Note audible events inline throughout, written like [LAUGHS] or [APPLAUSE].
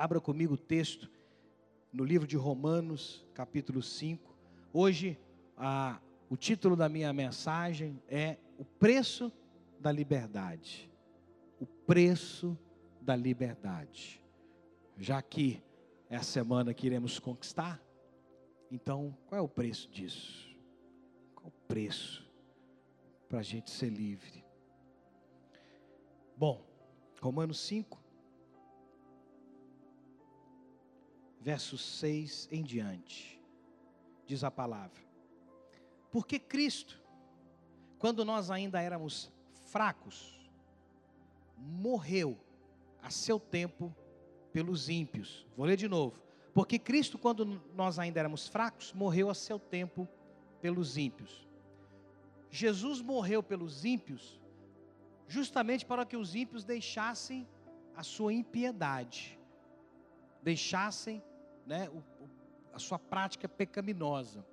Abra comigo o texto no livro de Romanos, capítulo 5. Hoje, a, o título da minha mensagem é O Preço da Liberdade. O Preço da Liberdade. Já que é a semana que iremos conquistar, então qual é o preço disso? Qual o preço para a gente ser livre? Bom, Romanos 5, versos 6 em diante. Diz a palavra: Porque Cristo, quando nós ainda éramos fracos, morreu a seu tempo pelos ímpios. Vou ler de novo. Porque Cristo, quando nós ainda éramos fracos, morreu a seu tempo pelos ímpios. Jesus morreu pelos ímpios, justamente para que os ímpios deixassem a sua impiedade, deixassem né, o, a sua prática pecaminosa.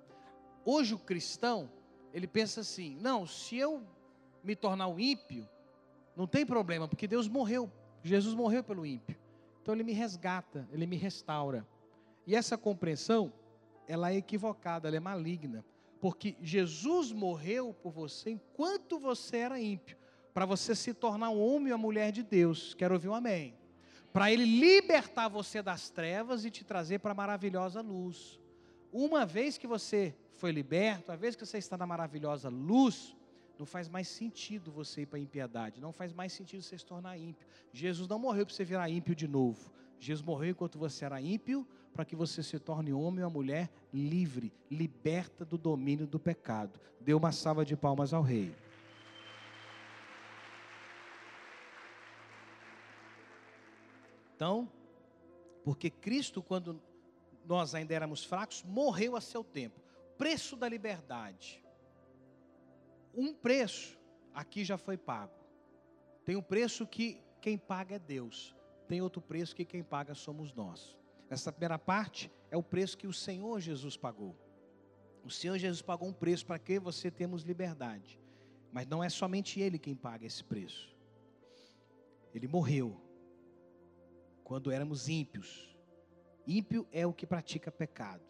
Hoje o cristão, ele pensa assim: não, se eu me tornar um ímpio, não tem problema, porque Deus morreu, Jesus morreu pelo ímpio. Então ele me resgata, ele me restaura. E essa compreensão, ela é equivocada, ela é maligna, porque Jesus morreu por você enquanto você era ímpio, para você se tornar um homem ou uma mulher de Deus. Quero ouvir um amém para Ele libertar você das trevas e te trazer para a maravilhosa luz. Uma vez que você foi liberto, uma vez que você está na maravilhosa luz, não faz mais sentido você ir para a impiedade, não faz mais sentido você se tornar ímpio. Jesus não morreu para você virar ímpio de novo. Jesus morreu enquanto você era ímpio, para que você se torne homem ou mulher livre, liberta do domínio do pecado. Dê uma salva de palmas ao Rei. Então, porque Cristo, quando nós ainda éramos fracos, morreu a seu tempo. Preço da liberdade. Um preço aqui já foi pago. Tem um preço que quem paga é Deus. Tem outro preço que quem paga somos nós. Essa primeira parte é o preço que o Senhor Jesus pagou. O Senhor Jesus pagou um preço para que você temos liberdade. Mas não é somente Ele quem paga esse preço. Ele morreu quando éramos ímpios. Ímpio é o que pratica pecado.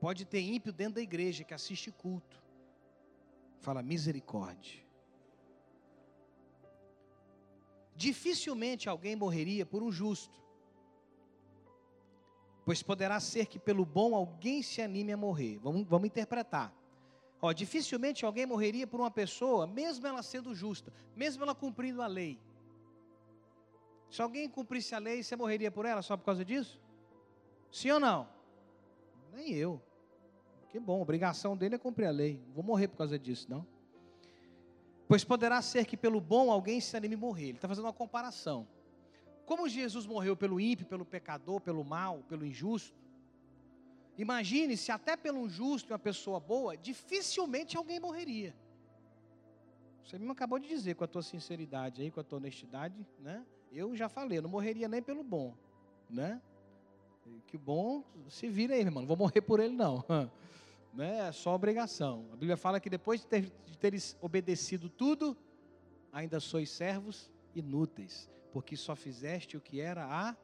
Pode ter ímpio dentro da igreja que assiste culto. Fala misericórdia. Dificilmente alguém morreria por um justo, pois poderá ser que pelo bom alguém se anime a morrer. Vamos, vamos interpretar. Ó, dificilmente alguém morreria por uma pessoa, mesmo ela sendo justa, mesmo ela cumprindo a lei. Se alguém cumprisse a lei, você morreria por ela só por causa disso? Sim ou não? Nem eu. Que bom, a obrigação dele é cumprir a lei. Vou morrer por causa disso, não. Pois poderá ser que pelo bom alguém se anime a morrer. Ele está fazendo uma comparação. Como Jesus morreu pelo ímpio, pelo pecador, pelo mal, pelo injusto. Imagine se até pelo justo e uma pessoa boa, dificilmente alguém morreria. Você mesmo acabou de dizer com a tua sinceridade aí, com a tua honestidade, né? Eu já falei, eu não morreria nem pelo bom, né? Que bom, se vira aí, irmão. Não vou morrer por ele, não. [LAUGHS] né? É só obrigação. A Bíblia fala que depois de, de teres obedecido tudo, ainda sois servos inúteis, porque só fizeste o que era a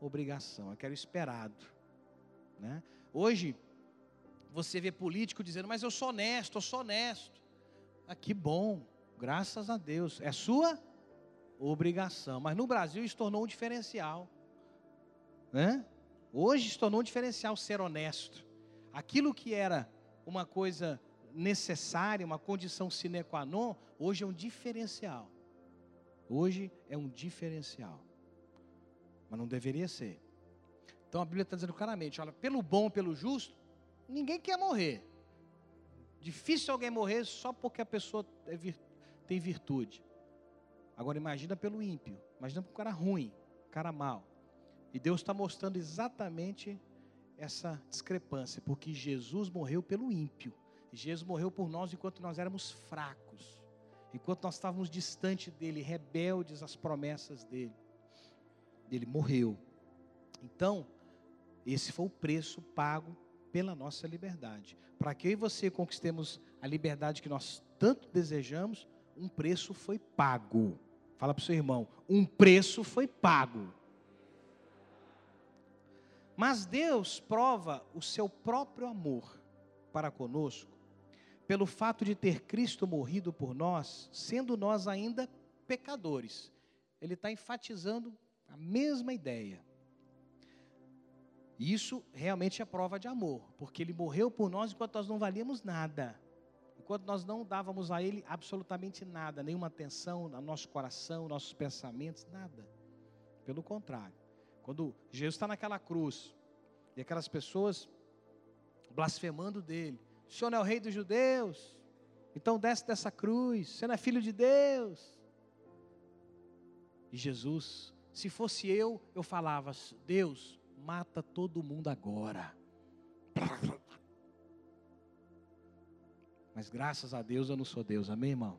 obrigação, aquele esperado. Né? Hoje, você vê político dizendo, mas eu sou honesto, eu sou honesto. Ah, que bom, graças a Deus. É sua obrigação. Mas no Brasil isso tornou um diferencial. Né? Hoje se tornou um diferencial ser honesto. Aquilo que era uma coisa necessária, uma condição sine qua non, hoje é um diferencial. Hoje é um diferencial. Mas não deveria ser. Então a Bíblia está dizendo claramente: olha, pelo bom, pelo justo, ninguém quer morrer. Difícil alguém morrer só porque a pessoa é tem virtude. Agora imagina pelo ímpio, imagina para o cara ruim, cara mau. E Deus está mostrando exatamente essa discrepância, porque Jesus morreu pelo ímpio. Jesus morreu por nós enquanto nós éramos fracos, enquanto nós estávamos distante dele, rebeldes às promessas dele. Ele morreu. Então, esse foi o preço pago pela nossa liberdade. Para que eu e você conquistemos a liberdade que nós tanto desejamos, um preço foi pago. Fala para o seu irmão: um preço foi pago. Mas Deus prova o seu próprio amor para conosco, pelo fato de ter Cristo morrido por nós, sendo nós ainda pecadores. Ele está enfatizando a mesma ideia. Isso realmente é prova de amor, porque ele morreu por nós enquanto nós não valíamos nada. Enquanto nós não dávamos a ele absolutamente nada, nenhuma atenção no nosso coração, nossos pensamentos, nada. Pelo contrário. Quando Jesus está naquela cruz, e aquelas pessoas blasfemando dele, o Senhor não é o rei dos judeus, então desce dessa cruz, você não é filho de Deus. E Jesus, se fosse eu, eu falava, Deus, mata todo mundo agora. Mas graças a Deus eu não sou Deus, amém, irmão?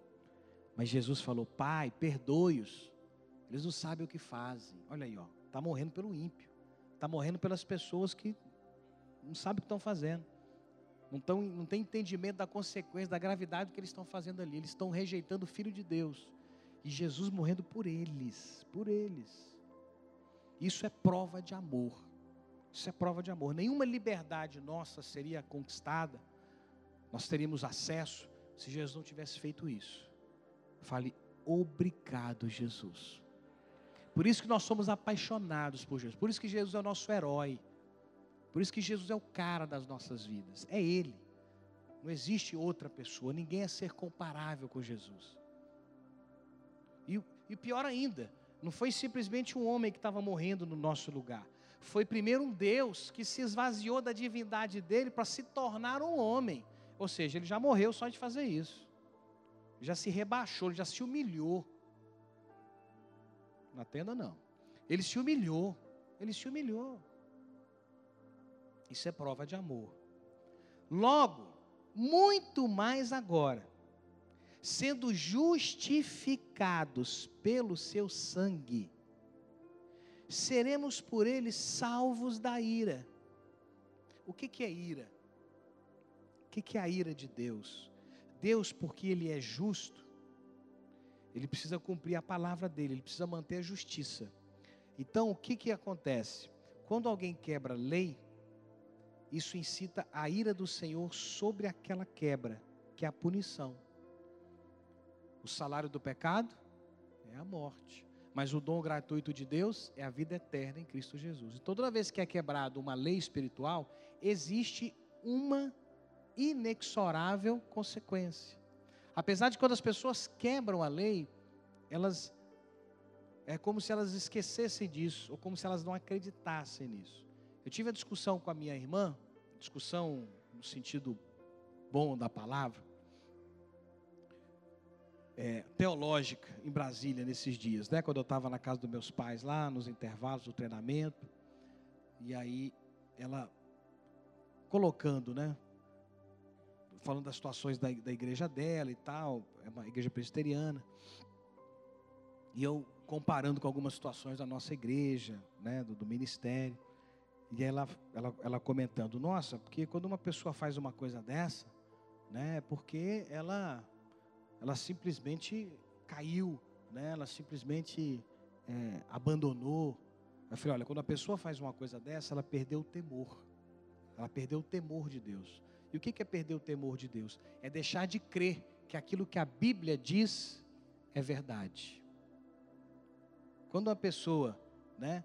Mas Jesus falou: Pai, perdoe-os. Eles não sabem o que fazem. Olha aí, ó, está morrendo pelo ímpio, está morrendo pelas pessoas que não sabem o que estão fazendo, não, tão, não tem entendimento da consequência, da gravidade do que eles estão fazendo ali. Eles estão rejeitando o Filho de Deus e Jesus morrendo por eles, por eles. Isso é prova de amor. Isso é prova de amor. Nenhuma liberdade nossa seria conquistada, nós teríamos acesso, se Jesus não tivesse feito isso. Fale, obrigado, Jesus. Por isso que nós somos apaixonados por Jesus. Por isso que Jesus é o nosso herói. Por isso que Jesus é o cara das nossas vidas. É Ele. Não existe outra pessoa. Ninguém é ser comparável com Jesus. E, e pior ainda, não foi simplesmente um homem que estava morrendo no nosso lugar foi primeiro um Deus que se esvaziou da divindade dele para se tornar um homem. Ou seja, ele já morreu só de fazer isso. Já se rebaixou, já se humilhou. Na tenda não. Ele se humilhou. Ele se humilhou. Isso é prova de amor. Logo, muito mais agora, sendo justificados pelo seu sangue, seremos por ele salvos da ira. O que, que é ira? O que, é a ira de Deus? Deus, porque Ele é justo, Ele precisa cumprir a palavra dele, Ele precisa manter a justiça. Então, o que, que acontece? Quando alguém quebra lei, isso incita a ira do Senhor sobre aquela quebra, que é a punição. O salário do pecado é a morte. Mas o dom gratuito de Deus é a vida eterna em Cristo Jesus. E toda vez que é quebrado uma lei espiritual, existe uma inexorável consequência. Apesar de quando as pessoas quebram a lei, elas é como se elas esquecessem disso, ou como se elas não acreditassem nisso. Eu tive a discussão com a minha irmã, discussão no sentido bom da palavra, é, teológica em Brasília nesses dias, né? Quando eu estava na casa dos meus pais lá, nos intervalos do treinamento, e aí ela colocando, né? Falando das situações da, da igreja dela e tal, é uma igreja presbiteriana, e eu comparando com algumas situações da nossa igreja, né? Do, do ministério, e ela, ela, ela comentando, nossa, porque quando uma pessoa faz uma coisa dessa, né? É porque ela ela simplesmente caiu, né? ela simplesmente é, abandonou. Eu falei: olha, quando a pessoa faz uma coisa dessa, ela perdeu o temor. Ela perdeu o temor de Deus. E o que é perder o temor de Deus? É deixar de crer que aquilo que a Bíblia diz é verdade. Quando uma pessoa, né,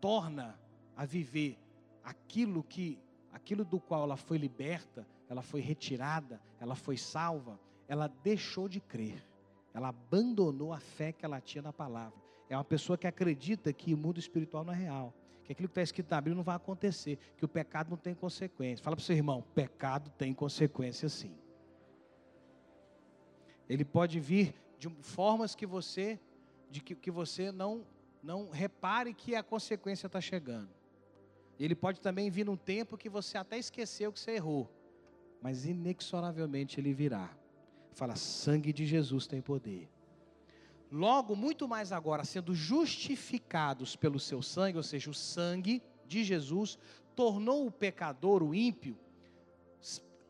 torna a viver aquilo que, aquilo do qual ela foi liberta, ela foi retirada, ela foi salva, ela deixou de crer, ela abandonou a fé que ela tinha na palavra. É uma pessoa que acredita que o mundo espiritual não é real, que aquilo que está escrito na Bíblia não vai acontecer, que o pecado não tem consequência. Fala para o seu irmão: pecado tem consequência sim. Ele pode vir de formas que você, de que, que você não, não repare que a consequência está chegando. Ele pode também vir num tempo que você até esqueceu que você errou, mas inexoravelmente ele virá. Fala, sangue de Jesus tem poder. Logo, muito mais agora, sendo justificados pelo seu sangue, ou seja, o sangue de Jesus tornou o pecador, o ímpio,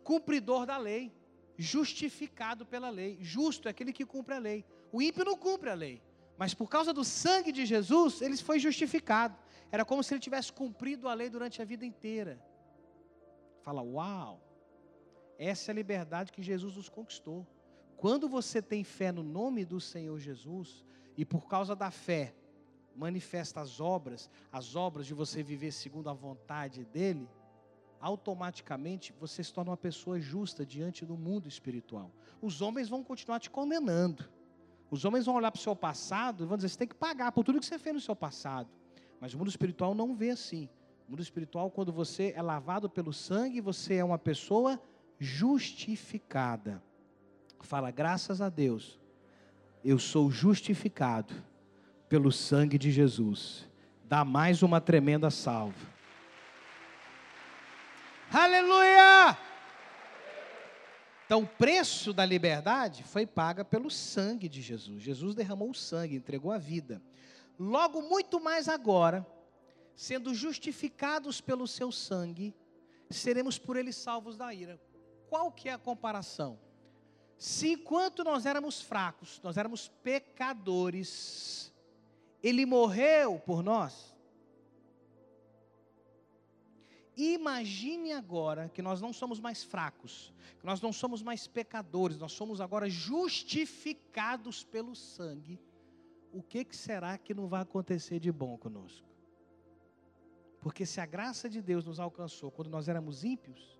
cumpridor da lei, justificado pela lei. Justo é aquele que cumpre a lei. O ímpio não cumpre a lei, mas por causa do sangue de Jesus, ele foi justificado. Era como se ele tivesse cumprido a lei durante a vida inteira. Fala, uau! Essa é a liberdade que Jesus nos conquistou. Quando você tem fé no nome do Senhor Jesus, e por causa da fé, manifesta as obras, as obras de você viver segundo a vontade dEle, automaticamente você se torna uma pessoa justa diante do mundo espiritual. Os homens vão continuar te condenando. Os homens vão olhar para o seu passado e vão dizer: você tem que pagar por tudo que você fez no seu passado. Mas o mundo espiritual não vê assim. O mundo espiritual, quando você é lavado pelo sangue, você é uma pessoa justificada. Fala, graças a Deus, eu sou justificado pelo sangue de Jesus. Dá mais uma tremenda salva. Aleluia! Então, o preço da liberdade foi paga pelo sangue de Jesus. Jesus derramou o sangue, entregou a vida. Logo, muito mais agora, sendo justificados pelo seu sangue, seremos por ele salvos da ira. Qual que é a comparação? Se enquanto nós éramos fracos, nós éramos pecadores, ele morreu por nós, Imagine agora que nós não somos mais fracos, que nós não somos mais pecadores, nós somos agora justificados pelo sangue. O que, que será que não vai acontecer de bom conosco? Porque se a graça de Deus nos alcançou quando nós éramos ímpios,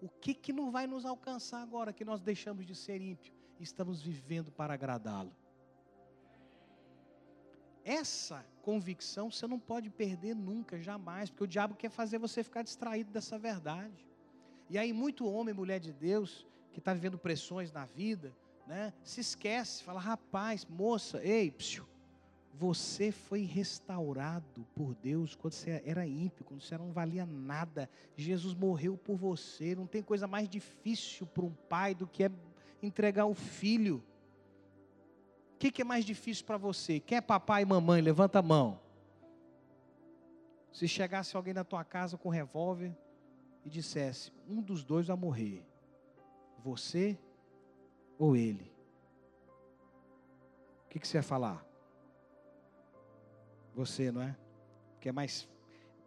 o que, que não vai nos alcançar agora que nós deixamos de ser ímpio e estamos vivendo para agradá-lo? Essa convicção você não pode perder nunca, jamais, porque o diabo quer fazer você ficar distraído dessa verdade. E aí, muito homem, mulher de Deus, que está vivendo pressões na vida, né, se esquece, fala: rapaz, moça, ei, psiu, você foi restaurado por Deus quando você era ímpio, quando você não valia nada. Jesus morreu por você. Não tem coisa mais difícil para um pai do que é entregar o filho que, que é mais difícil para você? Quem é papai e mamãe? Levanta a mão. Se chegasse alguém na tua casa com um revólver e dissesse: um dos dois vai morrer, você ou ele? O que, que você ia falar? Você, não é? Porque é mais.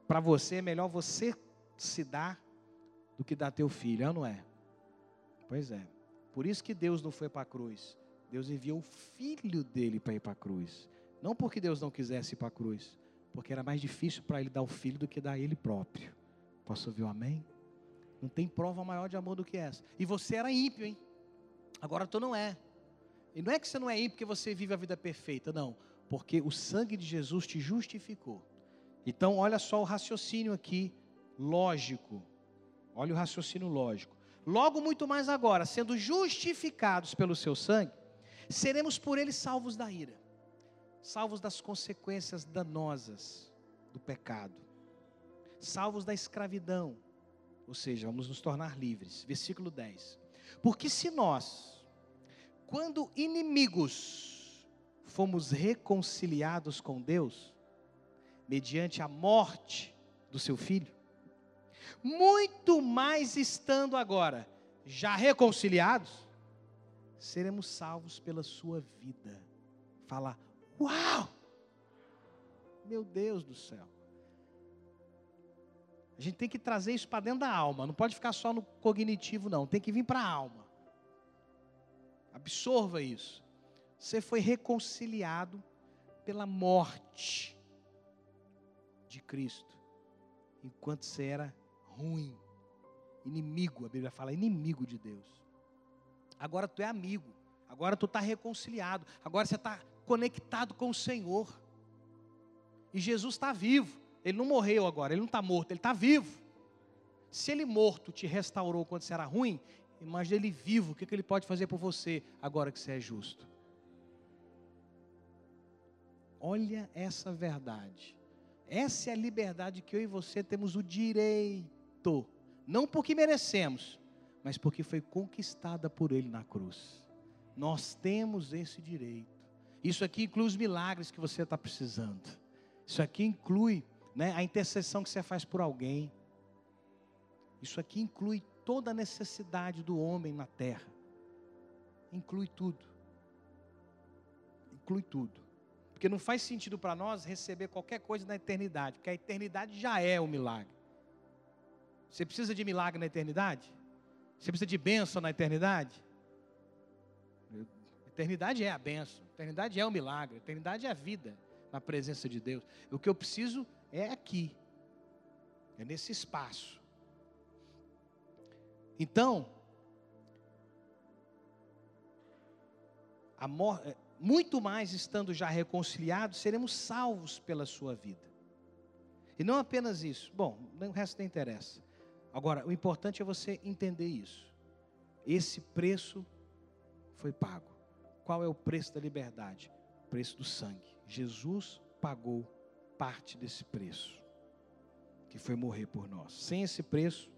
Para você é melhor você se dar do que dar teu filho, não é? Pois é. Por isso que Deus não foi para a cruz. Deus enviou o filho dele para ir para a cruz. Não porque Deus não quisesse ir para a cruz, porque era mais difícil para ele dar o filho do que dar ele próprio. Posso ouvir um amém? Não tem prova maior de amor do que essa. E você era ímpio, hein? Agora tu não é. E não é que você não é ímpio porque você vive a vida perfeita, não. Porque o sangue de Jesus te justificou. Então, olha só o raciocínio aqui, lógico. Olha o raciocínio lógico. Logo, muito mais agora, sendo justificados pelo seu sangue, seremos por ele salvos da ira, salvos das consequências danosas do pecado, salvos da escravidão, ou seja, vamos nos tornar livres. Versículo 10. Porque se nós, quando inimigos, fomos reconciliados com Deus, mediante a morte do seu filho, muito mais estando agora já reconciliados, seremos salvos pela sua vida. Fala, uau! Meu Deus do céu. A gente tem que trazer isso para dentro da alma, não pode ficar só no cognitivo, não, tem que vir para a alma. Absorva isso. Você foi reconciliado pela morte de Cristo, enquanto você era ruim, inimigo, a Bíblia fala inimigo de Deus. Agora tu é amigo. Agora tu está reconciliado. Agora você está conectado com o Senhor. E Jesus está vivo. Ele não morreu agora, ele não está morto, ele está vivo. Se ele morto te restaurou quando você era ruim, imagine ele vivo, o que, que ele pode fazer por você agora que você é justo? Olha essa verdade. Essa é a liberdade que eu e você temos o direito, não porque merecemos, mas porque foi conquistada por Ele na cruz. Nós temos esse direito. Isso aqui inclui os milagres que você está precisando. Isso aqui inclui né, a intercessão que você faz por alguém. Isso aqui inclui toda a necessidade do homem na terra. Inclui tudo. Inclui tudo. Porque não faz sentido para nós receber qualquer coisa na eternidade, porque a eternidade já é o milagre. Você precisa de milagre na eternidade? Você precisa de bênção na eternidade? A eternidade é a bênção, a eternidade é o milagre, a eternidade é a vida na presença de Deus. O que eu preciso é aqui, é nesse espaço. Então, é, muito mais estando já reconciliados, seremos salvos pela sua vida. E não apenas isso. Bom, o resto não interessa. Agora, o importante é você entender isso. Esse preço foi pago. Qual é o preço da liberdade? O preço do sangue. Jesus pagou parte desse preço, que foi morrer por nós. Sem esse preço,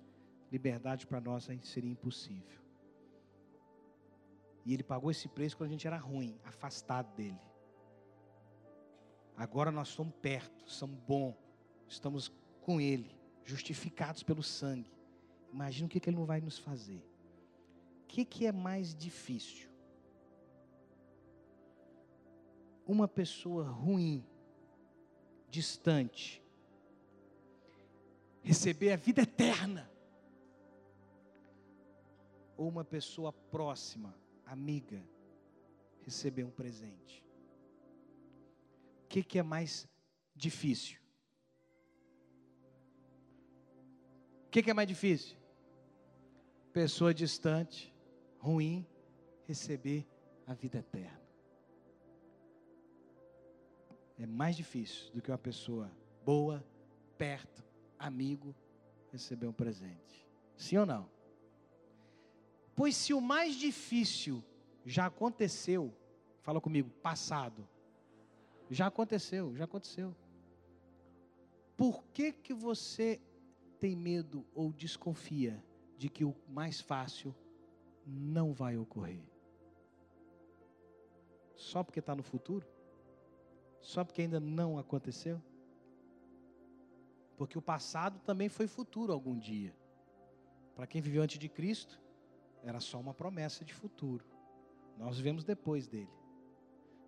liberdade para nós seria impossível. E ele pagou esse preço quando a gente era ruim, afastado dele. Agora nós estamos perto, somos bons, estamos com ele, justificados pelo sangue. Imagina o que, que ele não vai nos fazer. O que, que é mais difícil? Uma pessoa ruim, distante, receber a vida eterna, ou uma pessoa próxima, amiga, receber um presente? O que, que é mais difícil? O que, que é mais difícil? Pessoa distante, ruim, receber a vida eterna. É mais difícil do que uma pessoa boa, perto, amigo, receber um presente. Sim ou não? Pois se o mais difícil já aconteceu, fala comigo, passado. Já aconteceu, já aconteceu. Por que que você tem medo ou desconfia de que o mais fácil não vai ocorrer? Só porque está no futuro? Só porque ainda não aconteceu? Porque o passado também foi futuro algum dia. Para quem viveu antes de Cristo, era só uma promessa de futuro. Nós vivemos depois dele.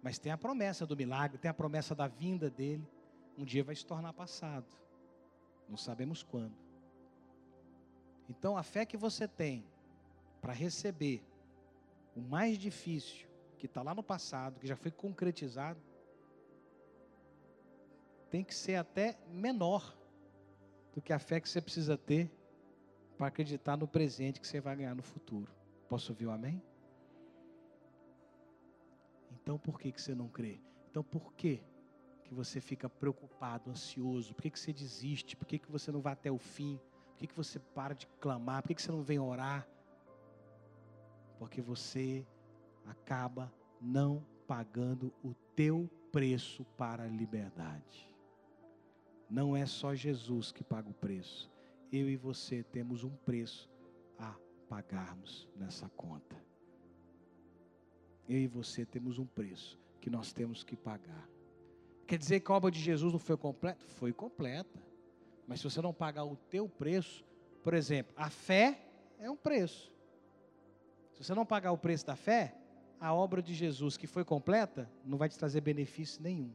Mas tem a promessa do milagre, tem a promessa da vinda dele. Um dia vai se tornar passado. Não sabemos quando. Então a fé que você tem para receber o mais difícil, que está lá no passado, que já foi concretizado, tem que ser até menor do que a fé que você precisa ter para acreditar no presente que você vai ganhar no futuro. Posso ouvir o um amém? Então por que, que você não crê? Então por que, que você fica preocupado, ansioso? Por que, que você desiste? Por que, que você não vai até o fim? Por que, que você para de clamar? Por que, que você não vem orar? Porque você acaba não pagando o teu preço para a liberdade. Não é só Jesus que paga o preço eu e você temos um preço a pagarmos nessa conta. Eu e você temos um preço que nós temos que pagar. Quer dizer que a obra de Jesus não foi completa? Foi completa. Mas se você não pagar o teu preço, por exemplo, a fé é um preço. Se você não pagar o preço da fé, a obra de Jesus que foi completa não vai te trazer benefício nenhum.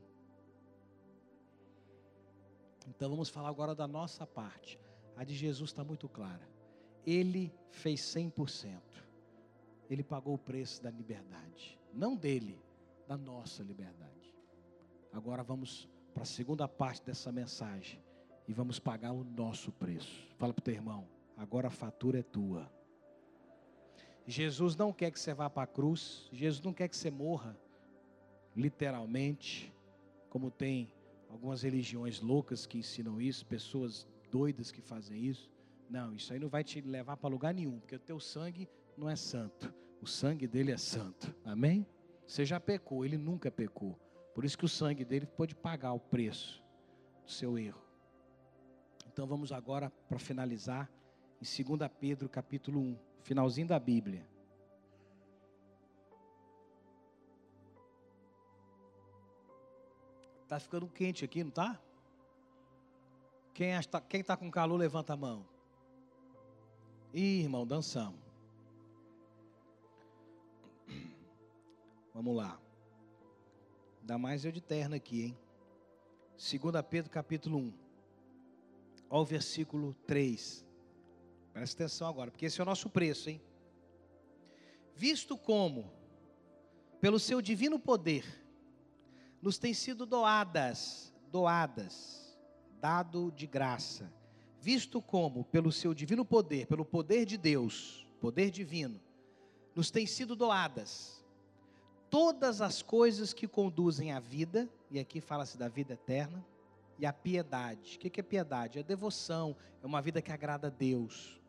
Então vamos falar agora da nossa parte. A de Jesus está muito clara. Ele fez 100%. Ele pagou o preço da liberdade. Não dele, da nossa liberdade. Agora vamos para a segunda parte dessa mensagem. E vamos pagar o nosso preço. Fala para o teu irmão. Agora a fatura é tua. Jesus não quer que você vá para a cruz. Jesus não quer que você morra. Literalmente. Como tem algumas religiões loucas que ensinam isso. Pessoas doidas que fazem isso. Não, isso aí não vai te levar para lugar nenhum, porque o teu sangue não é santo. O sangue dele é santo. Amém? Você já pecou, ele nunca pecou. Por isso que o sangue dele pode pagar o preço do seu erro. Então vamos agora para finalizar em 2 Pedro capítulo 1, finalzinho da Bíblia. Tá ficando quente aqui, não tá? Quem está quem tá com calor, levanta a mão. Ih, irmão, dançamos. Vamos lá. Ainda mais eu de terno aqui, hein? 2 Pedro capítulo 1. Olha o versículo 3. Presta atenção agora, porque esse é o nosso preço, hein? Visto como, pelo seu divino poder, nos tem sido doadas, doadas, dado de graça, visto como, pelo seu divino poder, pelo poder de Deus, poder divino, nos tem sido doadas todas as coisas que conduzem à vida, e aqui fala-se da vida eterna, e a piedade. O que é piedade? É devoção, é uma vida que agrada a Deus.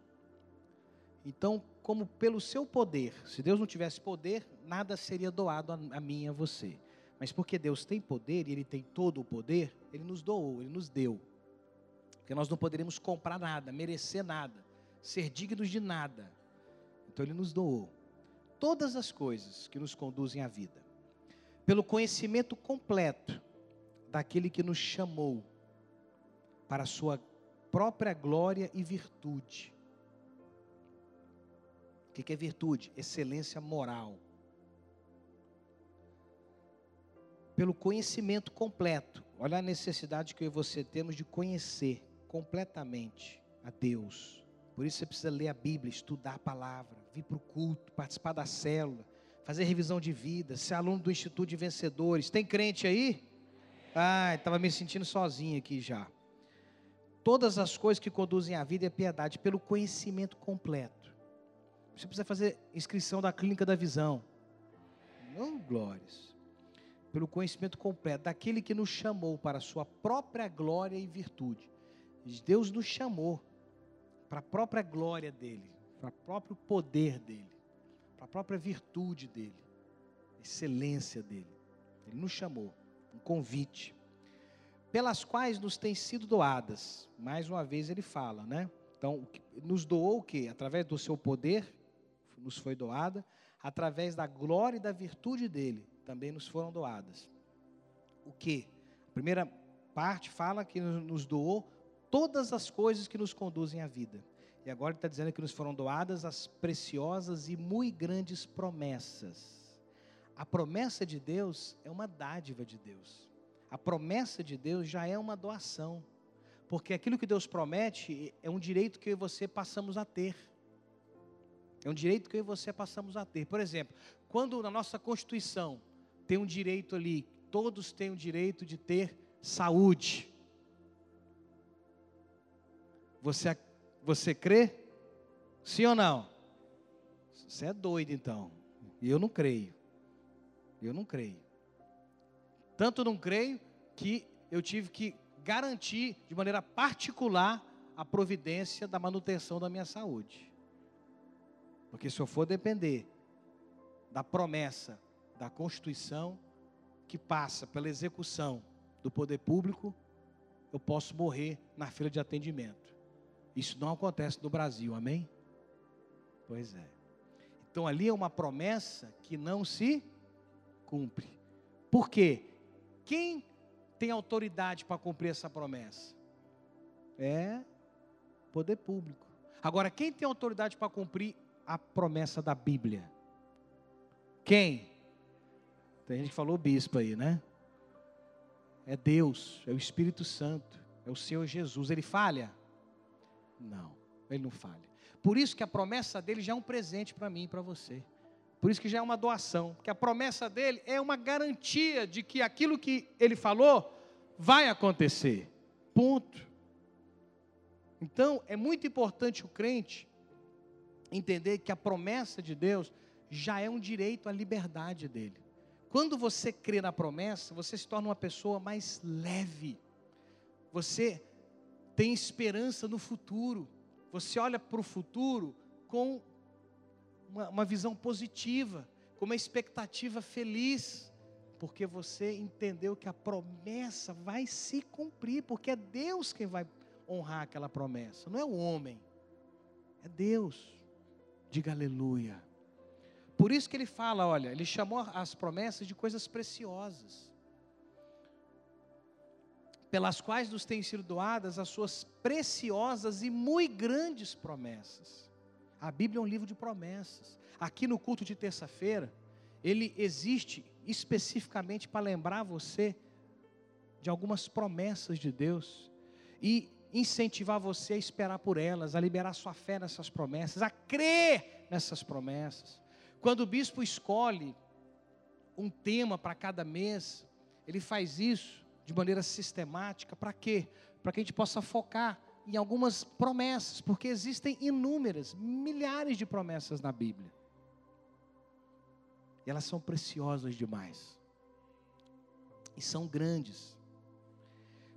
Então, como pelo seu poder, se Deus não tivesse poder, nada seria doado a, mim e a você. Mas porque Deus tem poder e Ele tem todo o poder, Ele nos doou, Ele nos deu. Porque nós não poderíamos comprar nada, merecer nada, ser dignos de nada. Então Ele nos doou todas as coisas que nos conduzem à vida, pelo conhecimento completo daquele que nos chamou para a sua própria glória e virtude. O que é virtude? Excelência moral. Pelo conhecimento completo. Olha a necessidade que eu e você temos de conhecer completamente a Deus por isso você precisa ler a Bíblia, estudar a palavra, vir para o culto, participar da célula, fazer revisão de vida, ser aluno do Instituto de Vencedores. Tem crente aí? Ah, estava me sentindo sozinho aqui já. Todas as coisas que conduzem à vida à piedade, pelo conhecimento completo. Você precisa fazer inscrição da clínica da visão. Não, glórias. Pelo conhecimento completo daquele que nos chamou para a sua própria glória e virtude. Deus nos chamou para a própria glória dele, para o próprio poder dele, para a própria virtude dele, excelência dele. Ele nos chamou, um convite, pelas quais nos têm sido doadas. Mais uma vez ele fala, né? Então, nos doou o quê? Através do seu poder, nos foi doada, através da glória e da virtude dele, também nos foram doadas. O que? A primeira parte fala que nos doou todas as coisas que nos conduzem à vida. E agora ele está dizendo que nos foram doadas as preciosas e muito grandes promessas. A promessa de Deus é uma dádiva de Deus. A promessa de Deus já é uma doação. Porque aquilo que Deus promete é um direito que eu e você passamos a ter. É um direito que eu e você passamos a ter. Por exemplo, quando na nossa Constituição tem um direito ali, todos têm o direito de ter saúde. Você, você crê? Sim ou não? Você é doido então. Eu não creio. Eu não creio. Tanto não creio que eu tive que garantir de maneira particular a providência da manutenção da minha saúde. Porque se eu for depender da promessa da Constituição, que passa pela execução do poder público, eu posso morrer na fila de atendimento. Isso não acontece no Brasil, amém? Pois é. Então ali é uma promessa que não se cumpre. Por quê? Quem tem autoridade para cumprir essa promessa? É poder público. Agora, quem tem autoridade para cumprir a promessa da Bíblia? Quem? Tem gente que falou bispo aí, né? É Deus, é o Espírito Santo, é o Senhor Jesus. Ele falha? Não, ele não falha. Por isso que a promessa dele já é um presente para mim e para você. Por isso que já é uma doação, porque a promessa dele é uma garantia de que aquilo que ele falou vai acontecer. Ponto. Então, é muito importante o crente entender que a promessa de Deus já é um direito à liberdade dele. Quando você crê na promessa, você se torna uma pessoa mais leve. Você tem esperança no futuro. Você olha para o futuro com uma, uma visão positiva, com uma expectativa feliz, porque você entendeu que a promessa vai se cumprir, porque é Deus quem vai honrar aquela promessa, não é o homem, é Deus. Diga aleluia. Por isso que ele fala, olha, ele chamou as promessas de coisas preciosas pelas quais nos têm sido doadas as suas preciosas e muito grandes promessas. A Bíblia é um livro de promessas. Aqui no culto de terça-feira, ele existe especificamente para lembrar você de algumas promessas de Deus e incentivar você a esperar por elas, a liberar sua fé nessas promessas, a crer nessas promessas. Quando o bispo escolhe um tema para cada mês, ele faz isso de maneira sistemática, para quê? Para que a gente possa focar em algumas promessas, porque existem inúmeras, milhares de promessas na Bíblia. E elas são preciosas demais. E são grandes.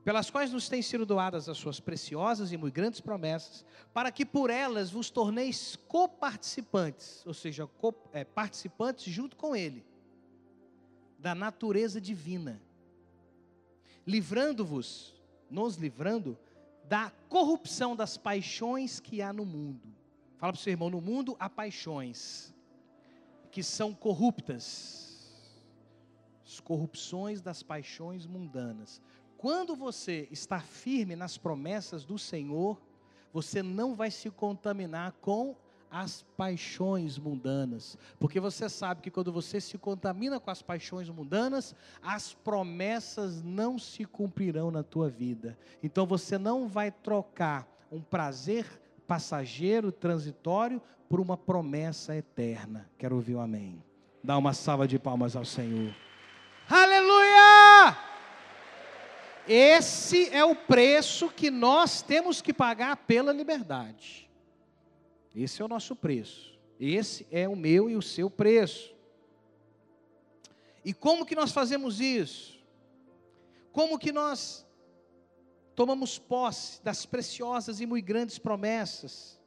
Pelas quais nos têm sido doadas as suas preciosas e muito grandes promessas, para que por elas vos torneis coparticipantes, ou seja, co é, participantes junto com Ele, da natureza divina, livrando-vos, nos livrando da corrupção das paixões que há no mundo. Fala para o seu irmão: no mundo há paixões que são corruptas, as corrupções das paixões mundanas. Quando você está firme nas promessas do Senhor, você não vai se contaminar com as paixões mundanas, porque você sabe que quando você se contamina com as paixões mundanas, as promessas não se cumprirão na tua vida. Então você não vai trocar um prazer passageiro, transitório, por uma promessa eterna. Quero ouvir um amém. Dá uma salva de palmas ao Senhor. Aleluia! Esse é o preço que nós temos que pagar pela liberdade. Esse é o nosso preço. Esse é o meu e o seu preço. E como que nós fazemos isso? Como que nós tomamos posse das preciosas e muito grandes promessas?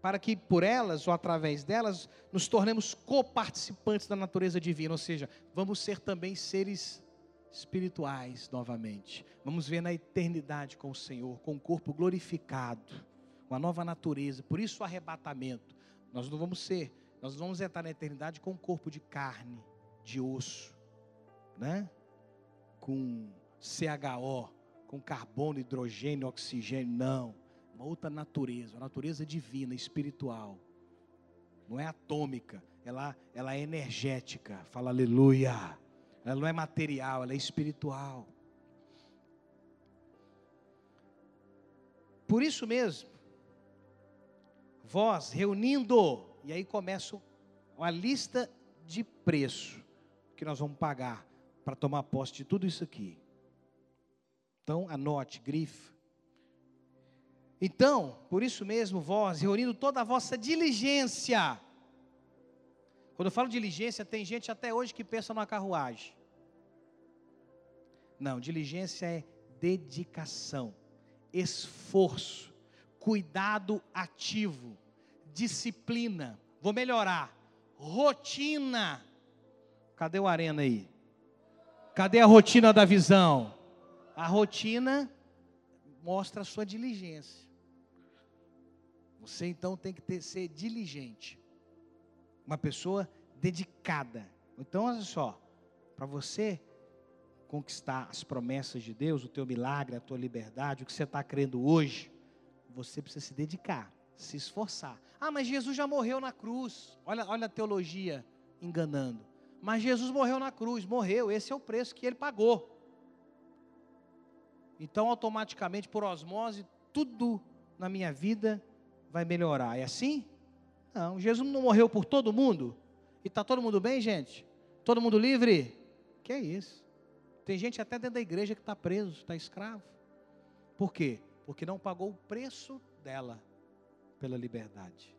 Para que por elas ou através delas nos tornemos coparticipantes da natureza divina, ou seja, vamos ser também seres espirituais novamente. Vamos ver na eternidade com o Senhor, com o corpo glorificado uma nova natureza. Por isso o arrebatamento. Nós não vamos ser, nós vamos entrar na eternidade com um corpo de carne, de osso, né? Com CHO, com carbono, hidrogênio, oxigênio, não. Uma outra natureza, uma natureza divina, espiritual. Não é atômica, ela, ela é energética. Fala aleluia. Ela não é material, ela é espiritual. Por isso mesmo, vós reunindo, e aí começa uma lista de preço que nós vamos pagar para tomar posse de tudo isso aqui. Então, anote, grife. Então, por isso mesmo, vós, reunindo toda a vossa diligência. Quando eu falo diligência, tem gente até hoje que pensa numa carruagem. Não, diligência é dedicação, esforço, cuidado ativo, disciplina, vou melhorar, rotina. Cadê o arena aí? Cadê a rotina da visão? A rotina mostra a sua diligência. Você então tem que ter, ser diligente. Uma pessoa dedicada. Então, olha só, para você conquistar as promessas de Deus, o teu milagre, a tua liberdade, o que você está crendo hoje, você precisa se dedicar, se esforçar. Ah, mas Jesus já morreu na cruz. Olha, olha a teologia enganando. Mas Jesus morreu na cruz, morreu, esse é o preço que ele pagou. Então, automaticamente, por osmose, tudo na minha vida vai melhorar. É assim? Não, Jesus não morreu por todo mundo. E está todo mundo bem, gente? Todo mundo livre? Que é isso? Tem gente até dentro da igreja que está preso, está escravo. Por quê? porque não pagou o preço dela pela liberdade.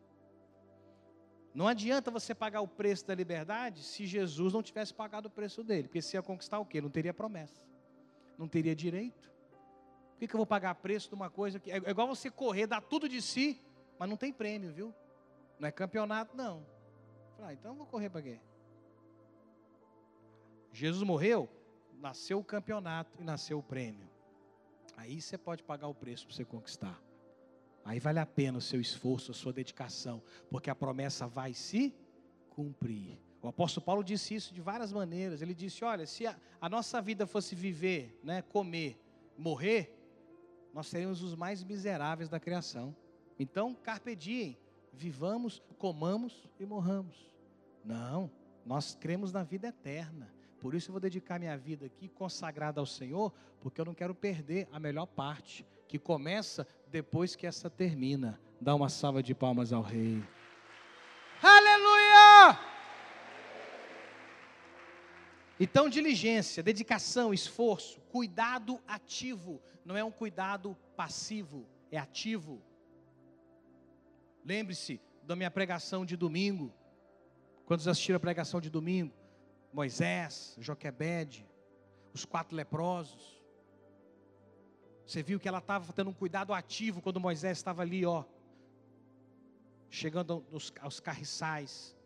Não adianta você pagar o preço da liberdade se Jesus não tivesse pagado o preço dele, porque se ia conquistar o quê? Não teria promessa, não teria direito. Por que, que eu vou pagar preço de uma coisa que é, é igual você correr, dar tudo de si, mas não tem prêmio, viu? Não é campeonato, não. Ah, então vou correr para quê? Jesus morreu, nasceu o campeonato e nasceu o prêmio. Aí você pode pagar o preço para você conquistar. Aí vale a pena o seu esforço, a sua dedicação, porque a promessa vai se cumprir. O apóstolo Paulo disse isso de várias maneiras. Ele disse: Olha, se a, a nossa vida fosse viver, né, comer, morrer, nós seríamos os mais miseráveis da criação. Então, carpe diem, vivamos, comamos e morramos. Não, Nós cremos na vida eterna. Por isso eu vou dedicar minha vida aqui consagrada ao Senhor, porque eu não quero perder a melhor parte, que começa depois que essa termina. Dá uma salva de palmas ao Rei. Aleluia! Então, diligência, dedicação, esforço, cuidado ativo, não é um cuidado passivo, é ativo. Lembre-se da minha pregação de domingo. Quando assistiram a pregação de domingo, Moisés, Joquebede, os quatro leprosos. Você viu que ela estava tendo um cuidado ativo quando Moisés estava ali, ó, chegando aos, aos carriçais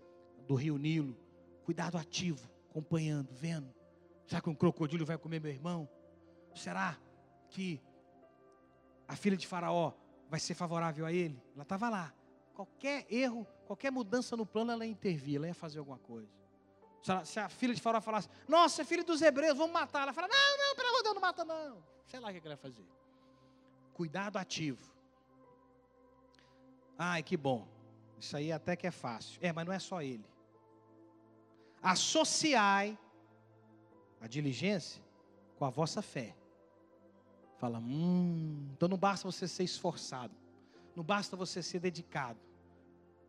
do rio Nilo. Cuidado ativo, acompanhando, vendo. Será que um crocodilo vai comer meu irmão? Será que a filha de Faraó vai ser favorável a ele? Ela estava lá. Qualquer erro, qualquer mudança no plano, ela ia intervir, ela ia fazer alguma coisa. Se a, se a filha de Faraó falasse, nossa, é filho dos hebreus, vamos matar. Ela fala, não, não, pelo amor de Deus, não mata não. Sei lá o que ela vai fazer. Cuidado ativo. Ai, que bom. Isso aí até que é fácil. É, mas não é só ele. Associai a diligência com a vossa fé. Fala, hum, então não basta você ser esforçado. Não basta você ser dedicado.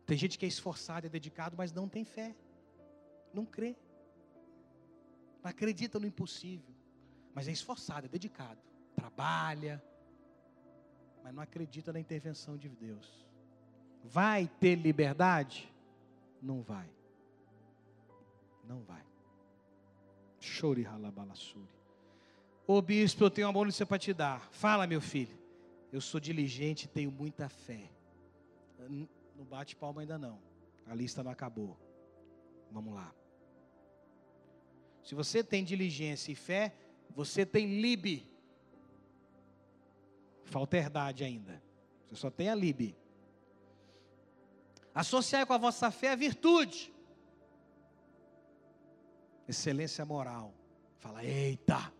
Tem gente que é esforçado, é dedicado, mas não tem fé. Não crê. Não acredita no impossível. Mas é esforçado, é dedicado. Trabalha. Mas não acredita na intervenção de Deus. Vai ter liberdade? Não vai. Não vai. Chore ralabalassuri. Ô bispo, eu tenho uma notícia para te dar. Fala, meu filho. Eu sou diligente tenho muita fé. Não bate palma ainda não. A lista não acabou. Vamos lá. Se você tem diligência e fé, você tem libe. Falta herdade ainda. Você só tem a libe. Associar com a vossa fé a virtude. Excelência moral. Fala, eita.